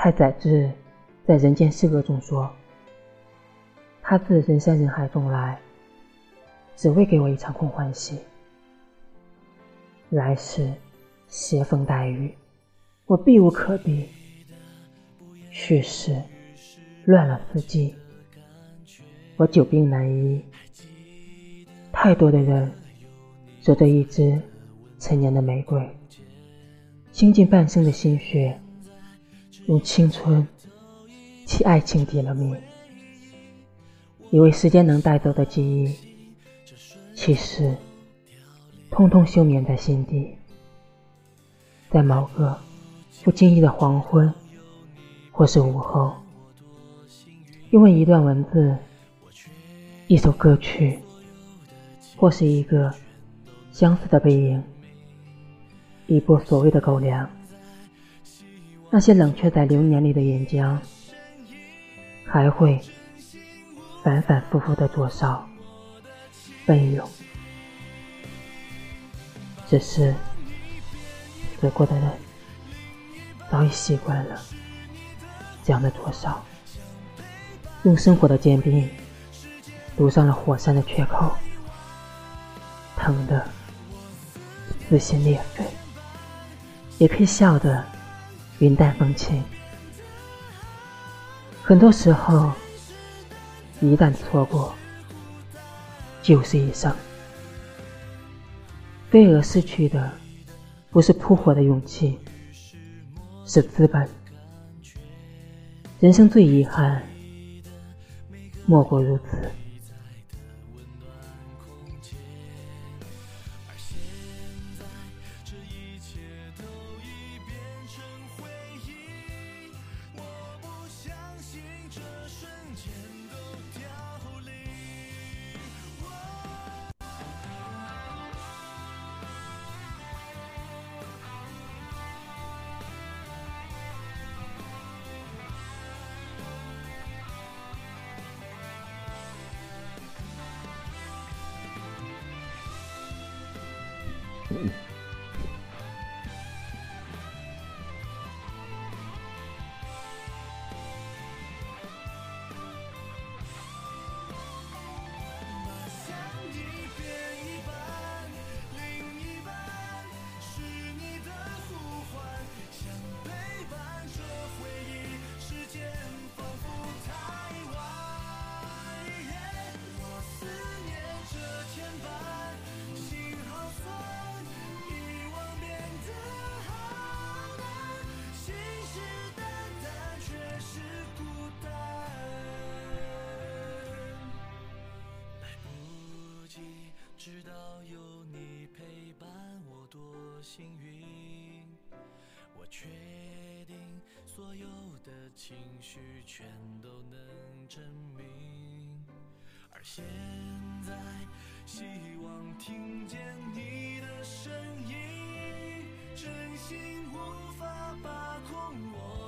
太宰治在《人间失格》中说：“他自人山人海中来，只为给我一场空欢喜。来世携风带雨，我避无可避。去世乱了四季，我久病难医。太多的人守着一支陈年的玫瑰，倾尽半生的心血。”用青春替爱情抵了命，以为时间能带走的记忆，其实通通休眠在心底。在某个不经意的黄昏，或是午后，因为一段文字、一首歌曲，或是一个相似的背影，一波所谓的狗粮。那些冷却在流年里的岩浆，还会反反复复的灼烧、奔涌。只是死过的人早已习惯了这样的灼烧，用生活的坚冰堵上了火山的缺口，疼得撕心裂肺，也可以笑得。云淡风轻，很多时候，一旦错过，就是一生。飞蛾失去的不是扑火的勇气，是资本。人生最遗憾，莫过如此。Mm-hmm. 知道有你陪伴我多幸运，我确定所有的情绪全都能证明。而现在，希望听见你的声音，真心无法把控我。